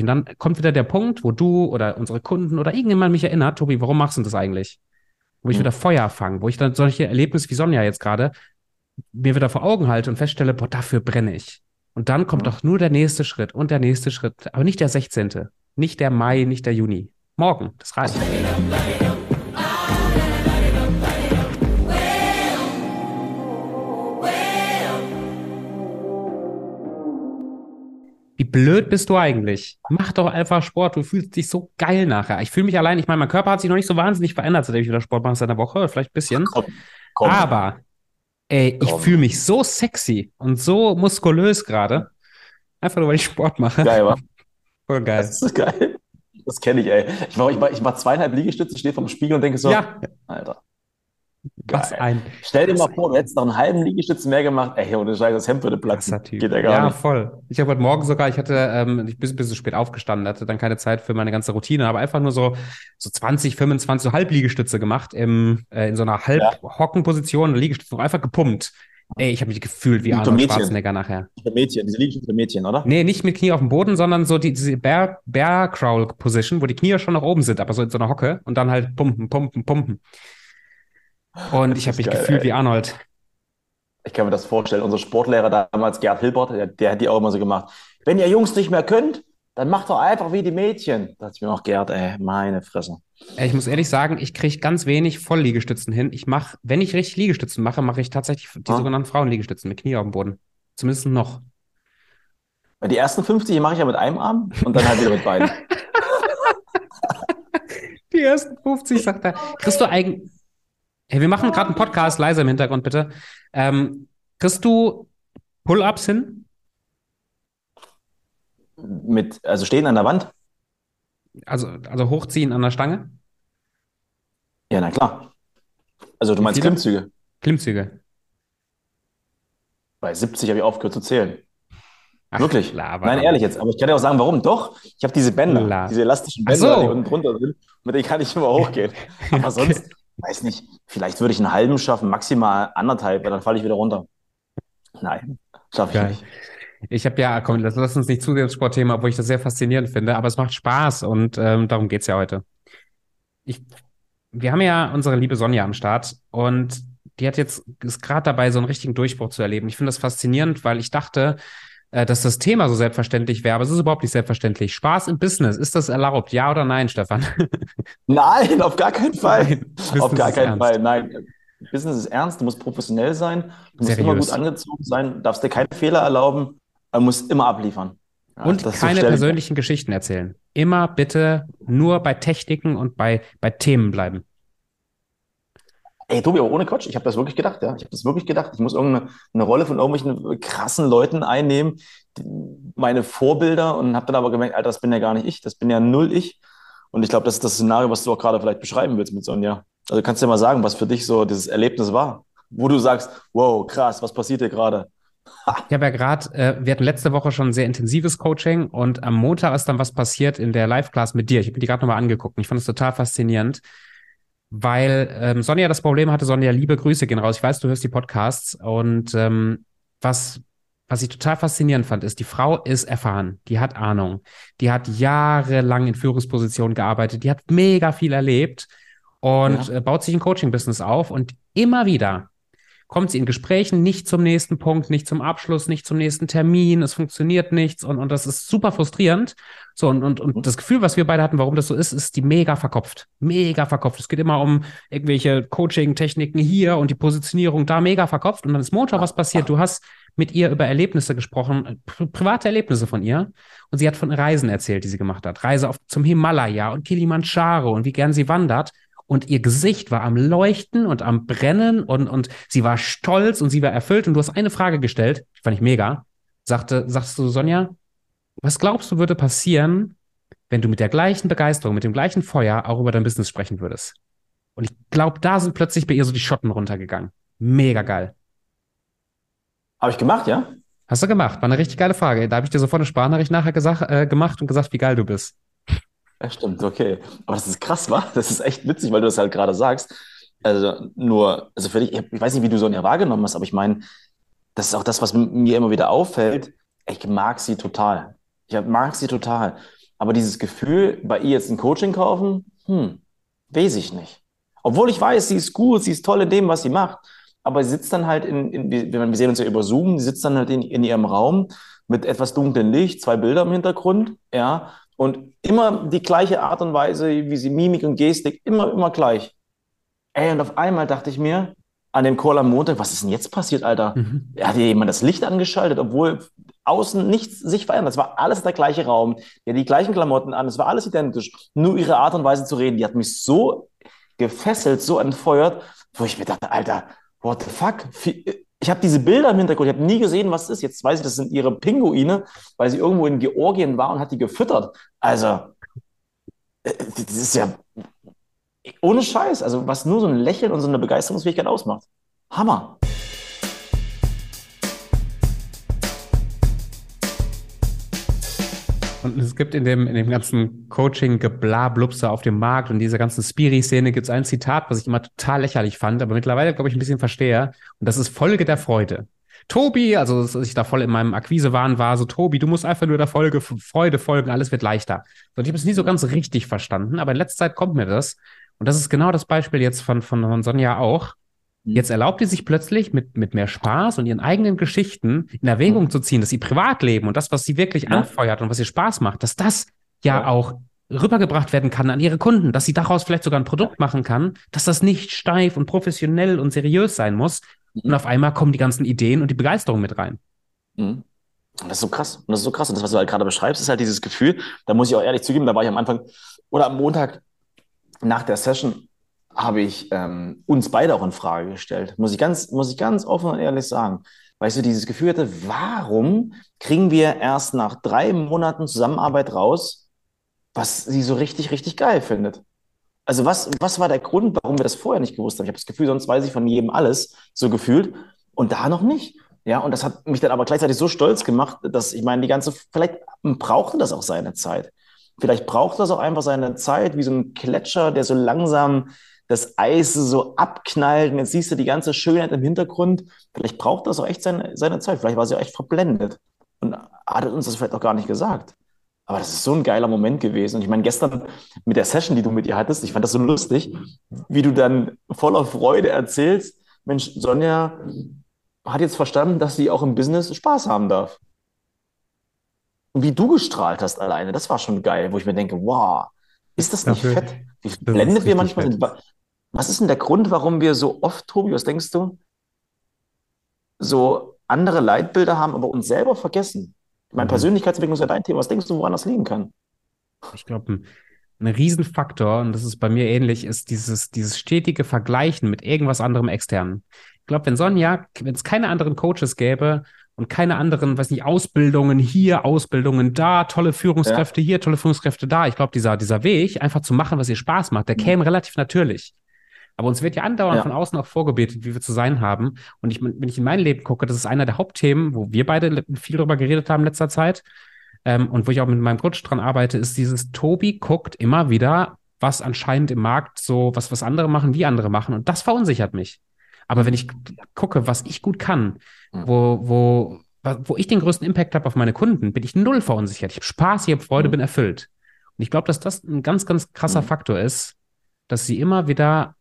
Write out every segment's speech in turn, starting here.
Und dann kommt wieder der Punkt, wo du oder unsere Kunden oder irgendjemand mich erinnert, Tobi, warum machst du das eigentlich? Wo ich Mhm. wieder Feuer fange, wo ich dann solche Erlebnisse wie Sonja jetzt gerade mir wieder vor Augen halte und feststelle, boah, dafür brenne ich. Und dann kommt Mhm. doch nur der nächste Schritt und der nächste Schritt, aber nicht der 16., nicht der Mai, nicht der Juni. Morgen, das reicht. Wie blöd bist du eigentlich? Mach doch einfach Sport. Du fühlst dich so geil nachher. Ich fühle mich allein. Ich meine, mein Körper hat sich noch nicht so wahnsinnig verändert, seitdem ich wieder Sport mache seit einer Woche, vielleicht ein bisschen. Komm, komm. Aber, ey, ich Komm. fühle mich so sexy und so muskulös gerade. Einfach nur, weil ich Sport mache. Geil, wa? Voll geil. Das ist geil. Das kenne ich, ey. Ich mache ich mach, ich mach zweieinhalb Liegestütze, stehe vorm Spiegel und denke so, Ja, Alter, was ein Stell dir mal vor, du hättest noch einen halben Liegestütz mehr gemacht. Ey, ohne Scheiß, das Hemd würde platzen. Geht ja gar Ja, nicht. voll. Ich habe heute Morgen sogar, ich hatte, ähm, ich bin ein bisschen spät aufgestanden, hatte dann keine Zeit für meine ganze Routine, aber einfach nur so, so 20, 25 so Halbliegestütze gemacht im, äh, in so einer Halbhockenposition, Liegestütze, einfach gepumpt. Ey, ich habe mich gefühlt wie Arnold Mädchen. Schwarzenegger nachher. Für Mädchen, diese Liegestütze für Mädchen, oder? Nee, nicht mit Knie auf dem Boden, sondern so die, diese Bear, Bear Crawl Position, wo die Knie schon nach oben sind, aber so in so einer Hocke und dann halt pumpen, pumpen, pumpen. Und ich habe mich geil, gefühlt ey. wie Arnold. Ich kann mir das vorstellen. Unser Sportlehrer damals, Gerd Hilbert, der, der hat die auch immer so gemacht. Wenn ihr Jungs nicht mehr könnt, dann macht doch einfach wie die Mädchen. Da dachte ich mir noch, Gerd, ey, meine Fresse. Ich muss ehrlich sagen, ich kriege ganz wenig Vollliegestützen hin. Ich mache, wenn ich richtig Liegestützen mache, mache ich tatsächlich die Ah. sogenannten Frauenliegestützen mit Knie auf dem Boden. Zumindest noch. Weil die ersten 50 mache ich ja mit einem Arm und dann halt wieder mit beiden. Die ersten 50, sagt er. Kriegst du eigentlich. Hey, wir machen gerade einen Podcast, leise im Hintergrund, bitte. Ähm, kriegst du Pull-ups hin? Mit, also stehen an der Wand? Also, also hochziehen an der Stange? Ja, na klar. Also du meinst viele? Klimmzüge? Klimmzüge. Bei 70 habe ich aufgehört zu zählen. Ach, Wirklich? Laber. Nein, ehrlich jetzt. Aber ich kann dir auch sagen, warum. Doch, ich habe diese Bänder, La. diese elastischen Bänder, so. die unten drunter sind. Mit denen kann ich immer hochgehen. Aber Okay. sonst, weiß nicht, vielleicht würde ich einen halben schaffen, maximal anderthalb, weil dann falle ich wieder runter. Nein, schaffe ich nicht. Ich habe ja, komm, lass, lass uns nicht zu ins Sportthema, obwohl ich das sehr faszinierend finde, aber es macht Spaß und ähm, darum geht's ja heute. Ich, wir haben ja unsere liebe Sonja am Start und die hat jetzt, ist gerade dabei, so einen richtigen Durchbruch zu erleben. Ich finde das faszinierend, weil ich dachte, äh, dass das Thema so selbstverständlich wäre, aber es ist überhaupt nicht selbstverständlich. Spaß im Business, ist das erlaubt? Ja oder nein, Stefan? Nein, auf gar keinen Fall. Nein, Auf gar keinen ernst. Fall. Nein. Business ist ernst, du musst professionell sein, du musst immer Seriös. gut angezogen sein, darfst dir keine Fehler erlauben, du musst immer abliefern. Ja, Und so keine stell- persönlichen Geschichten erzählen. Immer bitte nur bei Techniken und bei, bei Themen bleiben. Ey, Tobi, aber ohne Quatsch, ich habe das wirklich gedacht, ja. Ich habe das wirklich gedacht. Ich muss irgendeine eine Rolle von irgendwelchen krassen Leuten einnehmen, meine Vorbilder, und habe dann aber gemerkt, Alter, das bin ja gar nicht ich, das bin ja null ich. Und ich glaube, das ist das Szenario, was du auch gerade vielleicht beschreiben willst mit Sonja. Also kannst du dir mal sagen, was für dich so dieses Erlebnis war, wo du sagst, wow, krass, was passiert hier gerade? Ich habe ja gerade, äh, wir hatten letzte Woche schon ein sehr intensives Coaching und am Montag ist dann was passiert in der Live-Class mit dir. Ich habe mir die gerade nochmal angeguckt und ich fand es total faszinierend, weil ähm, Sonja das Problem hatte. Sonja, liebe Grüße gehen raus. Ich weiß, du hörst die Podcasts und ähm, was, was ich total faszinierend fand, ist, die Frau ist erfahren, die hat Ahnung, die hat jahrelang in Führungspositionen gearbeitet, die hat mega viel erlebt und Ja. äh, baut sich ein Coaching-Business auf und immer wieder kommt sie in Gesprächen nicht zum nächsten Punkt, nicht zum Abschluss, nicht zum nächsten Termin, es funktioniert nichts und, und das ist super frustrierend. So, und, und, und das Gefühl, was wir beide hatten, warum das so ist, ist die mega verkopft. Mega verkopft. Es geht immer um irgendwelche Coaching-Techniken hier und die Positionierung da mega verkopft. Und dann ist Montag was passiert. Du hast mit ihr über Erlebnisse gesprochen, pri private Erlebnisse von ihr. Und sie hat von Reisen erzählt, die sie gemacht hat. Reise auf, zum Himalaya und Kilimanjaro und wie gern sie wandert. Und ihr Gesicht war am Leuchten und am Brennen und, und sie war stolz und sie war erfüllt. Und du hast eine Frage gestellt, die fand ich mega. Sagte, sagst du, Sonja, was glaubst du würde passieren, wenn du mit der gleichen Begeisterung, mit dem gleichen Feuer auch über dein Business sprechen würdest? Und ich glaube, da sind plötzlich bei ihr so die Schotten runtergegangen. Mega geil. Habe ich gemacht, ja? Hast du gemacht? War eine richtig geile Frage. Da habe ich dir sofort eine Sprachnachricht nachher gesagt, äh, gemacht und gesagt, wie geil du bist. Ja, stimmt, okay. Aber das ist krass, wa? Das ist echt witzig, weil du das halt gerade sagst. Also nur, also für dich, ich weiß nicht, wie du Sonja wahrgenommen hast, aber ich meine, das ist auch das, was mir immer wieder auffällt. Ich mag sie total. Ich mag sie total. Aber dieses Gefühl, bei ihr jetzt ein Coaching kaufen, hm, weiß ich nicht. Obwohl ich weiß, sie ist gut, sie ist toll in dem, was sie macht. Aber sie sitzt dann halt in, in wir sehen uns ja über Zoom, sie sitzt dann halt in, in ihrem Raum mit etwas dunklem Licht, zwei Bilder im Hintergrund, ja, und immer die gleiche Art und Weise, wie sie Mimik und Gestik, immer, immer gleich. Ey, und auf einmal dachte ich mir, an dem Call am Montag, was ist denn jetzt passiert, Alter? Mhm. Hat hier jemand das Licht angeschaltet, obwohl außen nichts sich verändert. Es war alles der gleiche Raum, ja, die gleichen Klamotten an, es war alles identisch. Nur ihre Art und Weise zu reden, die hat mich so gefesselt, so entfeuert, wo ich mir dachte, Alter, what the fuck? Ich habe diese Bilder im Hintergrund, ich habe nie gesehen, was das ist. Jetzt weiß ich, das sind ihre Pinguine, weil sie irgendwo in Georgien war und hat die gefüttert. Also, äh, das ist ja ohne Scheiß, also was nur so ein Lächeln und so eine Begeisterungsfähigkeit ausmacht. Hammer. Und es gibt in dem, in dem ganzen Coaching-Geblablubse auf dem Markt und dieser ganzen Spiri-Szene gibt es ein Zitat, was ich immer total lächerlich fand, aber mittlerweile, glaube ich, ein bisschen verstehe. Und das ist Folge der Freude. Tobi, also dass ich da voll in meinem Akquisewahn war, so Tobi, du musst einfach nur der Folge Freude folgen, alles wird leichter. Und ich habe es nie so ganz richtig verstanden, aber in letzter Zeit kommt mir das. Und das ist genau das Beispiel jetzt von, von, von Sonja auch. Mhm. Jetzt erlaubt sie sich plötzlich mit, mit mehr Spaß und ihren eigenen Geschichten in Erwägung mhm. zu ziehen, dass ihr Privatleben und das, was sie wirklich ja. anfeuert und was ihr Spaß macht, dass das ja, ja, auch rübergebracht werden kann an ihre Kunden, dass sie daraus vielleicht sogar ein Produkt machen kann, dass das nicht steif und professionell und seriös sein muss. Mhm. Und auf einmal kommen die ganzen Ideen und die Begeisterung mit rein. Mhm. Und das ist so krass. Und das ist so krass. Und das, was du halt gerade beschreibst, ist halt dieses Gefühl, da muss ich auch ehrlich zugeben, da war ich am Anfang oder am Montag nach der Session habe ich ähm, uns beide auch in Frage gestellt. Muss ich ganz, muss ich ganz offen und ehrlich sagen. Weil ich so dieses Gefühl hatte, warum kriegen wir erst nach drei Monaten Zusammenarbeit raus, was sie so richtig, richtig geil findet? Also was, was war der Grund, warum wir das vorher nicht gewusst haben? Ich habe das Gefühl, sonst weiß ich von jedem alles, so gefühlt. Und da noch nicht. Ja, und das hat mich dann aber gleichzeitig so stolz gemacht, dass ich meine, die ganze, vielleicht brauchte das auch seine Zeit. Vielleicht braucht das auch einfach seine Zeit, wie so ein Gletscher, der so langsam das Eis so abknallt und jetzt siehst du die ganze Schönheit im Hintergrund. Vielleicht braucht das auch echt seine, seine Zeit. Vielleicht war sie auch echt verblendet und hat uns das vielleicht auch gar nicht gesagt. Aber das ist so ein geiler Moment gewesen. Und ich meine, gestern mit der Session, die du mit ihr hattest, ich fand das so lustig, wie du dann voller Freude erzählst, Mensch, Sonja hat jetzt verstanden, dass sie auch im Business Spaß haben darf. Und wie du gestrahlt hast alleine, das war schon geil, wo ich mir denke, wow, ist das nicht Dafür, fett? Wie blendet wir manchmal sind. Was ist denn der Grund, warum wir so oft, Tobi, was denkst du, so andere Leitbilder haben, aber uns selber vergessen? Meine mhm. Persönlichkeitsentwicklung ist ja dein Thema. Was denkst du, woran das liegen kann? Ich glaube, ein, ein Riesenfaktor, und das ist bei mir ähnlich, ist dieses, dieses stetige Vergleichen mit irgendwas anderem externen. Ich glaube, wenn Sonja, wenn es keine anderen Coaches gäbe und keine anderen, weiß nicht, Ausbildungen hier, Ausbildungen da, tolle Führungskräfte ja. hier, tolle Führungskräfte da. Ich glaube, dieser, dieser Weg, einfach zu machen, was ihr Spaß macht, der mhm. käme relativ natürlich. Aber uns wird ja andauernd ja. von außen auch vorgebetet, wie wir zu sein haben. Und ich, wenn ich in mein Leben gucke, das ist einer der Hauptthemen, wo wir beide viel drüber geredet haben in letzter Zeit. Ähm, und wo ich auch mit meinem Coach dran arbeite, ist dieses Tobi guckt immer wieder, was anscheinend im Markt so, was, was andere machen, wie andere machen. Und das verunsichert mich. Aber wenn ich gucke, was ich gut kann, wo, wo, wo ich den größten Impact habe auf meine Kunden, bin ich null verunsichert. Ich habe Spaß, ich habe Freude, mhm. bin erfüllt. Und ich glaube, dass das ein ganz, ganz krasser mhm. Faktor ist, dass sie immer wieder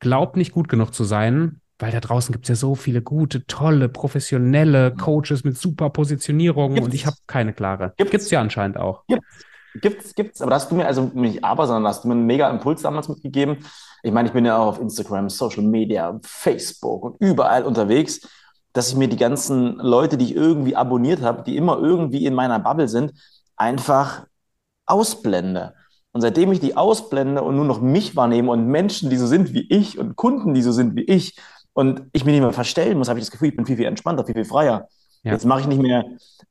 glaubt, nicht gut genug zu sein, weil da draußen gibt es ja so viele gute, tolle, professionelle Coaches mit super Positionierungen gibt's. und ich habe keine klare. Gibt es ja anscheinend auch. Gibt's. Gibt's, gibt's, aber da hast du mir, also nicht aber, sondern hast du mir einen mega Impuls damals mitgegeben. Ich meine, ich bin ja auch auf Instagram, Social Media, Facebook und überall unterwegs, dass ich mir die ganzen Leute, die ich irgendwie abonniert habe, die immer irgendwie in meiner Bubble sind, einfach ausblende. Und seitdem ich die ausblende und nur noch mich wahrnehme und Menschen, die so sind wie ich und Kunden, die so sind wie ich, und ich mich nicht mehr verstellen muss, habe ich das Gefühl, ich bin viel, viel entspannter, viel, viel freier. Ja. Jetzt mache ich nicht mehr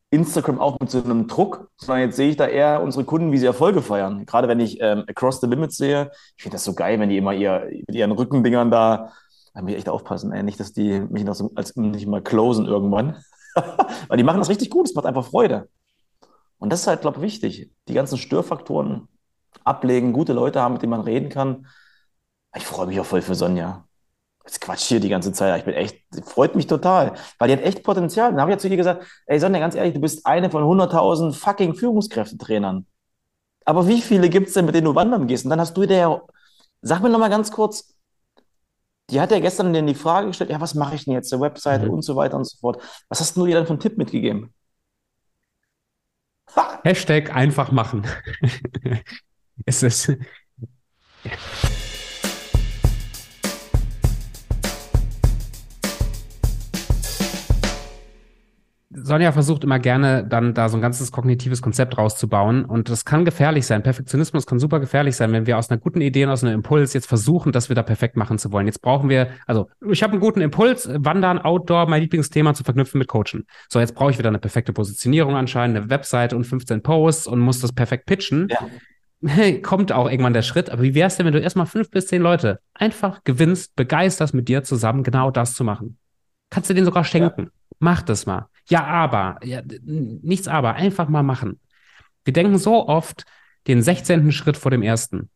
Instagram auch mit so einem Druck, sondern jetzt sehe ich da eher unsere Kunden, wie sie Erfolge feiern. Gerade wenn ich ähm, Across the Limits sehe, ich finde das so geil, wenn die immer ihr, mit ihren Rückendingern da, da muss ich echt aufpassen, ey, nicht, dass die mich noch so, als nicht mal closen irgendwann. Weil die machen das richtig gut, es macht einfach Freude. Und das ist halt, glaube ich, wichtig. Die ganzen Störfaktoren ablegen, gute Leute haben, mit denen man reden kann. Ich freue mich auch voll für Sonja jetzt quatsch hier die ganze Zeit. Ich bin echt, freut mich total, weil die hat echt Potenzial. Dann habe ich ja zu ihr gesagt, ey Sonja, ganz ehrlich, du bist eine von 100.000 fucking Führungskräftetrainern. Aber wie viele gibt es denn, mit denen du wandern gehst? Und dann hast du dir ja, sag mir nochmal ganz kurz, die hat ja gestern dir die Frage gestellt, ja, was mache ich denn jetzt, der Webseite mhm. und so weiter und so fort. Was hast du ihr dann für einen Tipp mitgegeben? Hashtag einfach machen. Es ist. Sonja versucht immer gerne dann da so ein ganzes kognitives Konzept rauszubauen und das kann gefährlich sein. Perfektionismus kann super gefährlich sein, wenn wir aus einer guten Idee und aus einem Impuls jetzt versuchen, das wieder perfekt machen zu wollen. Jetzt brauchen wir, also ich habe einen guten Impuls, Wandern, Outdoor, mein Lieblingsthema zu verknüpfen mit Coachen. So, jetzt brauche ich wieder eine perfekte Positionierung anscheinend, eine Webseite und 15 Posts und muss das perfekt pitchen. Ja. Kommt auch irgendwann der Schritt, aber wie wäre es denn, wenn du erstmal fünf bis zehn Leute einfach gewinnst, begeisterst mit dir zusammen genau das zu machen? Kannst du denen sogar schenken. Ja. Mach das mal. Ja, aber, ja, nichts aber, einfach mal machen. Wir denken so oft den 16. Schritt vor dem ersten.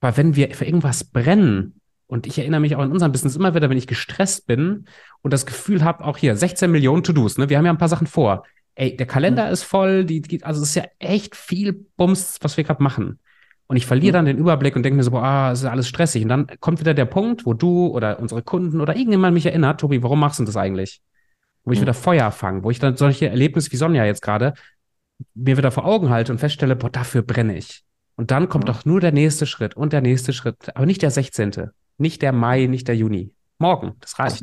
Aber wenn wir für irgendwas brennen, und ich erinnere mich auch in unserem Business immer wieder, wenn ich gestresst bin und das Gefühl habe, auch hier 16 Millionen To-Dos, ne? Wir haben ja ein paar Sachen vor. Ey, der Kalender mhm. ist voll, die, die, also es ist ja echt viel Bums, was wir gerade machen. Und ich verliere mhm. dann den Überblick und denke mir so, boah, ah, es ist alles stressig. Und dann kommt wieder der Punkt, wo du oder unsere Kunden oder irgendjemand mich erinnert, Tobi, warum machst du das eigentlich? wo ich mhm. wieder Feuer fange, wo ich dann solche Erlebnisse wie Sonja jetzt gerade mir wieder vor Augen halte und feststelle, boah, dafür brenne ich. Und dann kommt mhm. doch nur der nächste Schritt und der nächste Schritt, aber nicht der 16., nicht der Mai, nicht der Juni. Morgen, das reicht.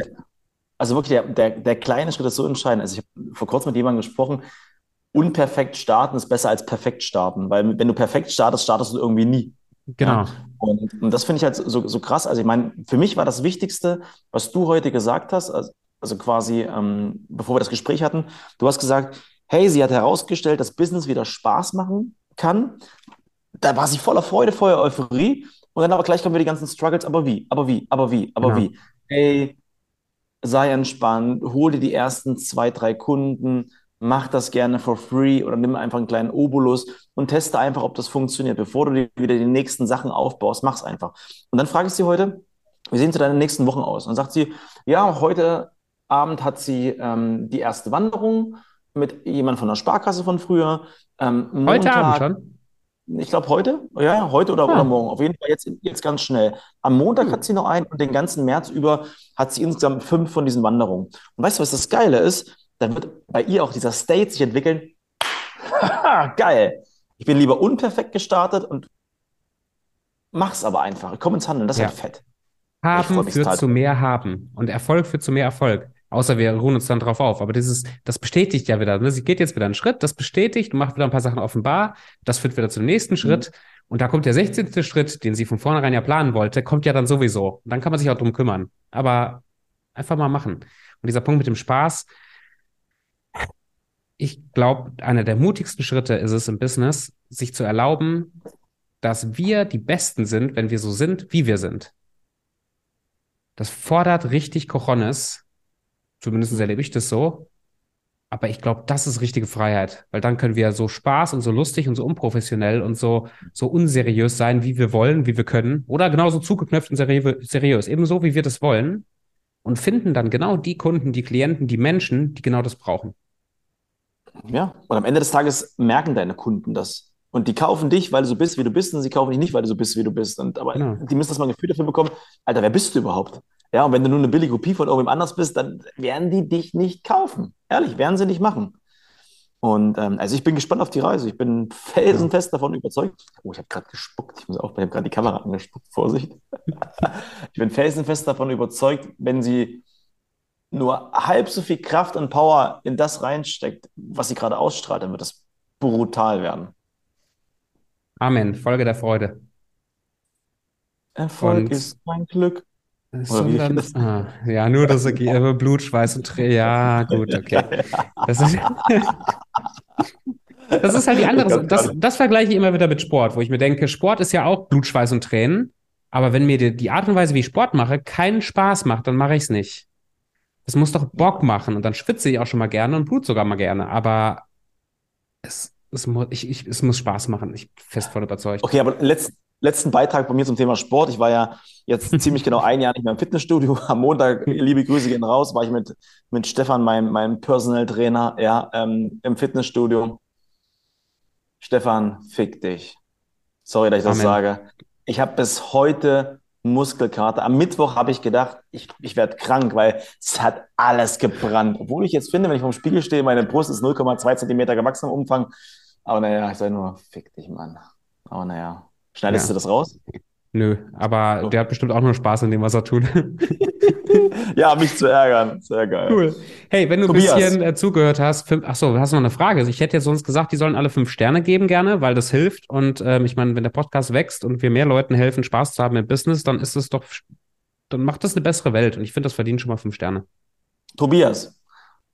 Also, wirklich, der, der, der kleine Schritt ist so entscheidend. Also ich habe vor kurzem mit jemandem gesprochen, unperfekt starten ist besser als perfekt starten, weil wenn du perfekt startest, startest du irgendwie nie. Genau. Ja? Und, und, das finde ich halt so, so krass. Also ich meine, für mich war das Wichtigste, was du heute gesagt hast, also also quasi, ähm, bevor wir das Gespräch hatten, du hast gesagt, hey, sie hat herausgestellt, dass Business wieder Spaß machen kann. Da war sie voller Freude, voller Euphorie. Und dann aber gleich kommen wir die ganzen Struggles, aber wie, aber wie, aber wie, aber genau. wie. Hey, sei entspannt, hol dir die ersten zwei, drei Kunden, mach das gerne for free oder nimm einfach einen kleinen Obolus und teste einfach, ob das funktioniert. Bevor du dir wieder die nächsten Sachen aufbaust, mach's einfach. Und dann frage ich sie heute, wie sehen sie deine nächsten Wochen aus? Und dann sagt sie, ja, heute Abend hat sie ähm, die erste Wanderung mit jemand von der Sparkasse von früher. Ähm, Montag, heute Abend schon? Ich glaube heute, ja, heute oder, ja. oder morgen. Auf jeden Fall jetzt, jetzt ganz schnell. Am Montag hm. hat sie noch einen und den ganzen März über hat sie insgesamt fünf von diesen Wanderungen. Und weißt du, was das Geile ist? Dann wird bei ihr auch dieser State sich entwickeln. Geil. Ich bin lieber unperfekt gestartet und mach's aber einfach. Ich komme ins Handeln. Das ist ja. fett. Haben führt zu mehr haben und Erfolg führt zu mehr Erfolg. Außer wir ruhen uns dann drauf auf. Aber dieses, das bestätigt ja wieder. Ne? Sie geht jetzt wieder einen Schritt, das bestätigt, macht wieder ein paar Sachen offenbar, das führt wieder zum nächsten Schritt. Mhm. Und da kommt der 16. Schritt, den sie von vornherein ja planen wollte, kommt ja dann sowieso. Und dann kann man sich auch drum kümmern. Aber einfach mal machen. Und dieser Punkt mit dem Spaß, ich glaube, einer der mutigsten Schritte ist es im Business, sich zu erlauben, dass wir die Besten sind, wenn wir so sind, wie wir sind. Das fordert richtig Cojones, Zumindest erlebe ich das so. Aber ich glaube, das ist richtige Freiheit, weil dann können wir so Spaß und so lustig und so unprofessionell und so, so unseriös sein, wie wir wollen, wie wir können. Oder genauso zugeknöpft und seri seriös, ebenso wie wir das wollen. Und finden dann genau die Kunden, die Klienten, die Menschen, die genau das brauchen. Ja, und am Ende des Tages merken deine Kunden das. Und die kaufen dich, weil du so bist, wie du bist, und sie kaufen dich nicht, weil du so bist, wie du bist. Und, aber genau. die müssen das mal ein Gefühl dafür bekommen, Alter, wer bist du überhaupt? Ja, und wenn du nur eine billige Kopie von irgendwem anders bist, dann werden die dich nicht kaufen. Ehrlich, werden sie nicht machen. Und ähm, also ich bin gespannt auf die Reise. Ich bin felsenfest davon überzeugt. Oh, ich habe gerade gespuckt. Ich muss auch, ich habe gerade die Kamera angespuckt. Vorsicht. ich bin felsenfest davon überzeugt, wenn sie nur halb so viel Kraft und Power in das reinsteckt, was sie gerade ausstrahlt, dann wird das brutal werden. Amen. Folge der Freude. Erfolg und ist mein Glück. Sondern, ah, ja, nur das Ergebnis, Blut, Schweiß und Tränen. Ja, gut, okay. Das ist, das ist halt die andere. Das, das vergleiche ich immer wieder mit Sport, wo ich mir denke, Sport ist ja auch Blut, Schweiß und Tränen. Aber wenn mir die, die Art und Weise, wie ich Sport mache, keinen Spaß macht, dann mache ich es nicht. Es muss doch Bock machen und dann schwitze ich auch schon mal gerne und blut sogar mal gerne. Aber es, es, muss, ich, ich, es muss Spaß machen. Ich bin fest voll überzeugt. Okay, aber letzt, letzten Beitrag bei mir zum Thema Sport. Ich war ja jetzt ziemlich genau ein Jahr nicht mehr im Fitnessstudio. Am Montag, liebe Grüße gehen raus, war ich mit, mit Stefan, meinem, meinem Personal Trainer, ja, ähm, im Fitnessstudio. Stefan, fick dich. Sorry, dass ich das Amen. sage. Ich habe bis heute Muskelkater. Am Mittwoch habe ich gedacht, ich, ich werde krank, weil es hat alles gebrannt. Obwohl ich jetzt finde, wenn ich vom Spiegel stehe, meine Brust ist 0,2 Zentimeter gewachsen im Umfang. Aber naja, ich sage nur, fick dich, Mann. Aber naja, schneidest Ja. du das raus? Nö, aber So. der hat bestimmt auch nur Spaß in dem, was er tut. Ja, mich zu ärgern. Sehr geil. Cool. Hey, wenn du ein bisschen äh, zugehört hast, fünf, ach so, hast du noch eine Frage? Also ich hätte jetzt sonst gesagt, die sollen alle fünf Sterne geben gerne, weil das hilft. Und ähm, ich meine, wenn der Podcast wächst und wir mehr Leuten helfen, Spaß zu haben im Business, dann ist es doch, dann macht das eine bessere Welt. Und ich finde, das verdient schon mal fünf Sterne. Tobias,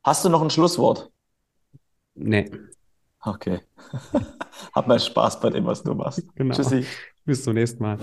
hast du noch ein Schlusswort? Nee, Okay. Hab mal Spaß bei dem, was du machst. Genau. Tschüssi. bis zum nächsten Mal.